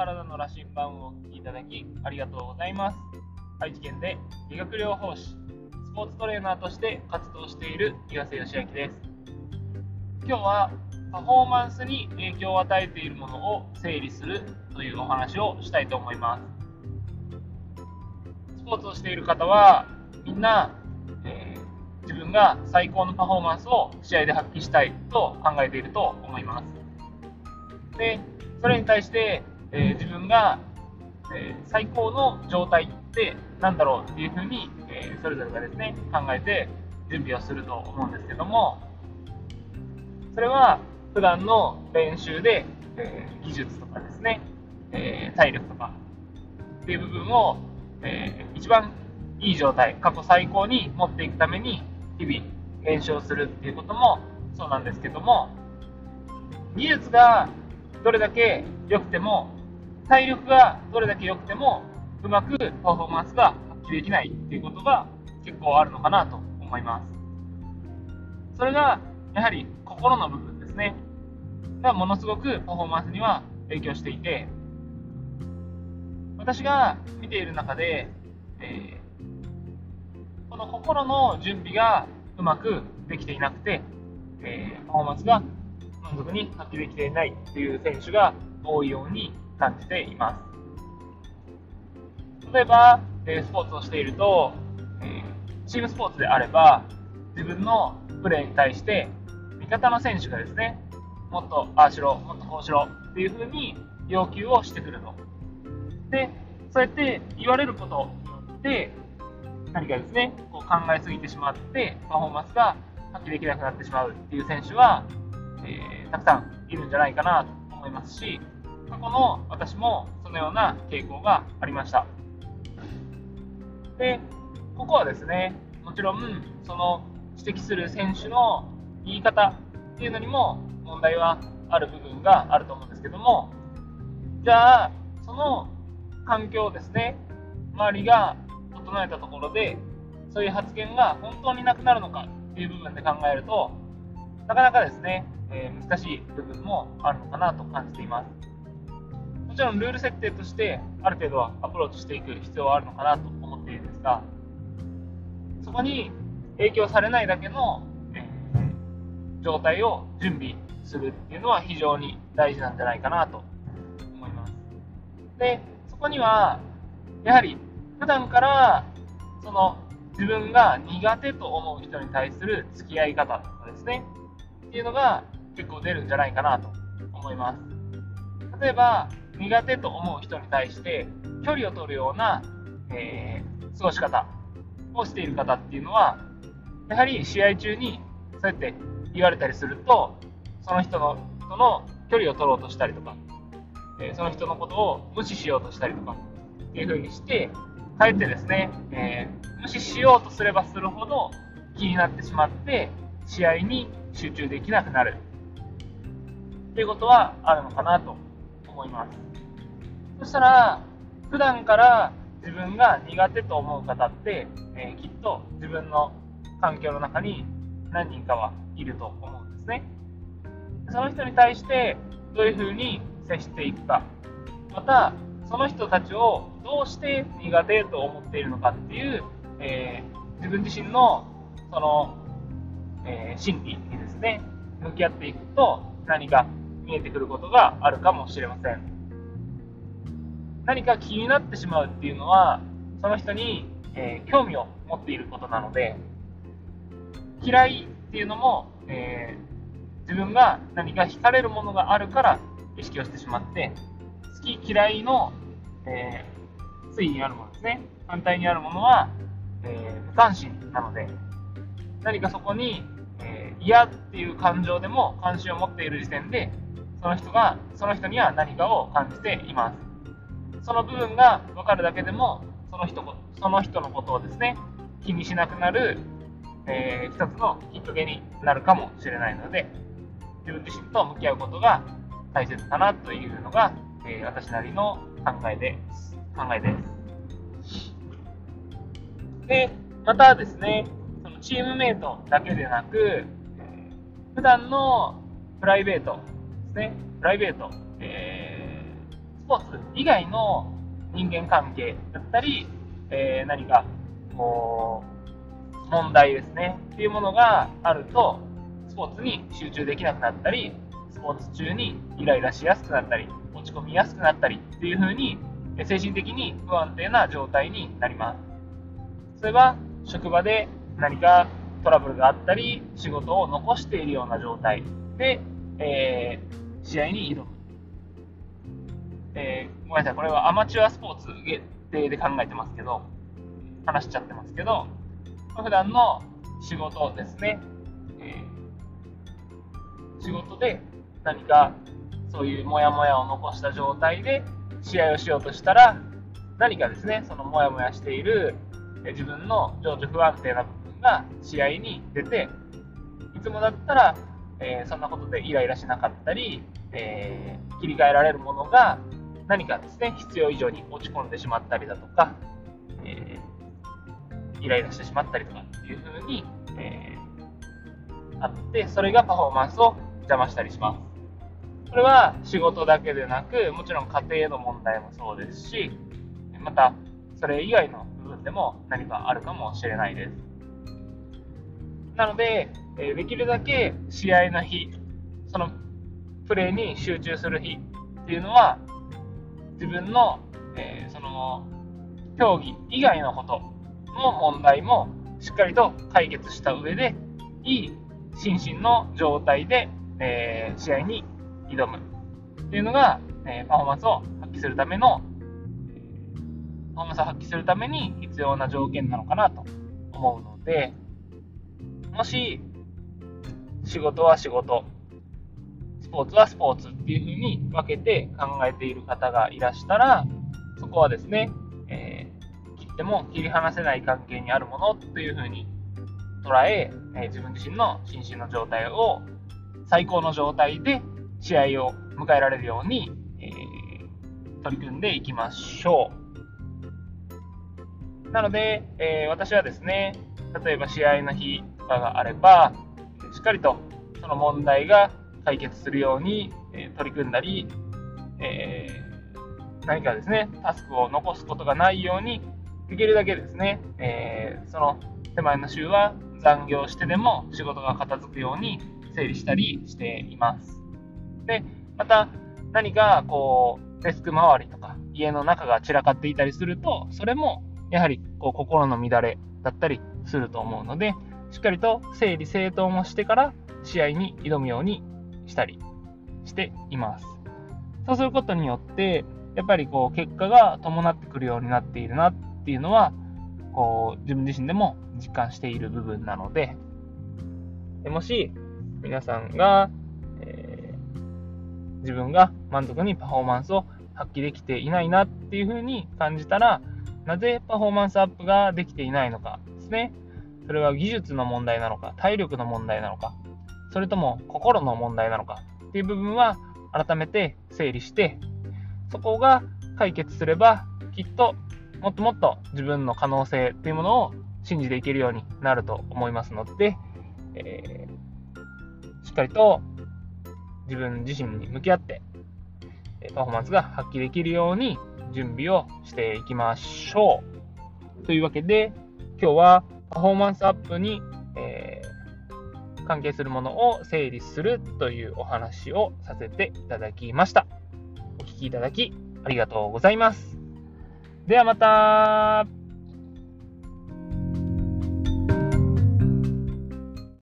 体の羅針盤をお聞きいただきありがとうございます。愛知県で理学療法士、スポーツトレーナーとして活動している岩瀬義明です。今日はパフォーマンスに影響を与えているものを整理するというお話をしたいと思います。スポーツをしている方はみんな、えー、自分が最高のパフォーマンスを試合で発揮したいと考えていると思います。でそれに対して、えー、自分が、えー、最高の状態って何だろうっていうふうに、えー、それぞれがですね考えて準備をすると思うんですけどもそれは普段の練習で、え技術とかですね、え体力とかっていう部分を、え一番いい状態過去最高に持っていくために日々練習をするっていうこともそうなんですけども技術がどれだけ良くても、体力がどれだけ良くても、うまくパフォーマンスが発揮できないっていうことが結構あるのかなと思います。それが、やはり心の部分ですね。がものすごくパフォーマンスには影響していて、私が見ている中で、えー、この心の準備がうまくできていなくて、えー、パフォーマンスが満足に発揮できていないという選手が多いように感じています。例えば、えスポーツをしていると、えチームスポーツであれば、自分のプレーに対して、味方の選手がですね、もっとああしろ、もっとこうしろっていうふうに要求をしてくると。で、そうやって言われることによって、何かですね、こう考えすぎてしまって、パフォーマンスが発揮できなくなってしまうっていう選手は、えー、たくさんいるんじゃないかなと思いますし、過去の私もそのような傾向がありました。で、ここはですね、もちろん、その指摘する選手の言い方っていうのにも問題はある部分があると思うんですけども、じゃあ、その環境をですね、周りが整えたところで、そういう発言が本当になくなるのかっていう部分で考えると、なかなかですね、えー、難しい部分もあるのかなと感じています。もちろんルール設定としてある程度はアプローチしていく必要はあるのかなと思っているんですが、そこに影響されないだけの、えー、状態を準備するっていうのは非常に大事なんじゃないかなと思います。で、そこには、やはり普段からその自分が苦手と思う人に対する付き合い方とかですね、っていうのが結構出るんじゃないかなと思います。例えば、苦手と思う人に対して距離を取るような、えー、過ごし方をしている方っていうのは、やはり試合中にそうやって言われたりすると、その人のとの距離を取ろうとしたりとか、えー、その人のことを無視しようとしたりとかっていう風にして、かえってですね、えー、無視しようとすればするほど気になってしまって、試合に集中できなくなる。っていうことはあるのかなと思います。そしたら、普段から自分が苦手と思う方って、えー、きっと自分の環境の中に何人かはいると思うんですね。その人に対してどういうふうに接していくか、また、その人たちをどうして苦手と思っているのかっていう、えー、自分自身のその、えー、心理にですね、向き合っていくと何か見えてくることがあるかもしれません。何か気になってしまうっていうのは、その人に、えー、興味を持っていることなので、嫌いっていうのも、えー、自分が何か惹かれるものがあるから意識をしてしまって、好き嫌いの、えー、推移にあるものですね。反対にあるものは、えー、無関心なので、何かそこに、えー、嫌っていう感情でも関心を持っている時点で、その人が、その人には何かを感じています。その部分が分かるだけでも、その人その人のことをですね、気にしなくなる、えー、一つのきっかけになるかもしれないので、自分自身と向き合うことが大切かなというのが、えー、私なりの考えで考えです。で、またですね、そのチームメイトだけでなく、普段のプライベートですね、プライベート、えー、スポーツ以外の人間関係だったり、えー、何かこう問題ですね。っていうものがあるとスポーツに集中できなくなったりスポーツ中にイライラしやすくなったり落ち込みやすくなったりっていう風に精神的に不安定な状態になります。それは職場で何かトラブルがあったり仕事を残しているような状態で、えー、試合に挑む、えー、ごめんなさい。これはアマチュアスポーツ限定で考えてますけど話しちゃってますけど普段の仕事ですね、えー、仕事で何かそういうモヤモヤを残した状態で試合をしようとしたら何かですねそのモヤモヤしている自分の情緒不安定な部分が試合に出ていつもだったら、えー、そんなことでイライラしなかったり、えー、切り替えられるものが何かですね必要以上に落ち込んでしまったりだとか、えー、イライラしてしまったりとかっていう風に、えあってそれがパフォーマンスを邪魔したりします。これは仕事だけでなく、もちろん家庭の問題もそうですし、また、それ以外の部分でも何かあるかもしれないです。なので、えできるだけ試合の日、そのプレーに集中する日っていうのは、自分の、えー、その競技以外のことの問題もしっかりと解決した上で、いい心身の状態で、えー、試合に挑むっていうのが、えパフォーマンスを発揮するための、パフォーマンスを発揮するために必要な条件なのかなと思うので、もし、仕事は仕事、スポーツはスポーツっていうふうに分けて考えている方がいらしたら、そこはですね、えー、切っても切り離せない関係にあるものというふうに捉ええー、自分自身の心身の状態を最高の状態で試合を迎えられるように、えー、取り組んでいきましょう。なので、えー、私はですね、例えば試合の日かがあれば、しっかりとその問題が解決するように、え、取り組んだり、えー、何かですね、タスクを残すことがないように、できるだけですね、えー、その手前の週は残業してでも仕事が片付くように整理したりしています。で、また何かこう、デスク周りとか家の中が散らかっていたりすると、それもやはりこう心の乱れだったりすると思うので、しっかりと整理整頓もしてから試合に挑むようにしたりしています。そうすることによって、やっぱりこう結果が伴ってくるようになっているなっていうのは、こう自分自身でも実感している部分なので、もし皆さんがえ自分が満足にパフォーマンスを発揮できていないなっていうふうに感じたら、なぜパフォーマンスアップができていないのかですね。それは技術の問題なのか、体力の問題なのか、それとも心の問題なのかっていう部分は改めて整理して、そこが解決すれば、きっともっともっと自分の可能性っていうものを信じていけるようになると思いますので、えー、しっかりと自分自身に向き合って、パフォーマンスが発揮できるように準備をしていきましょう。というわけで、今日はパフォーマンスアップに、えー、関係するものを整理するというお話をさせていただきました。お聴きいただきありがとうございます。ではまた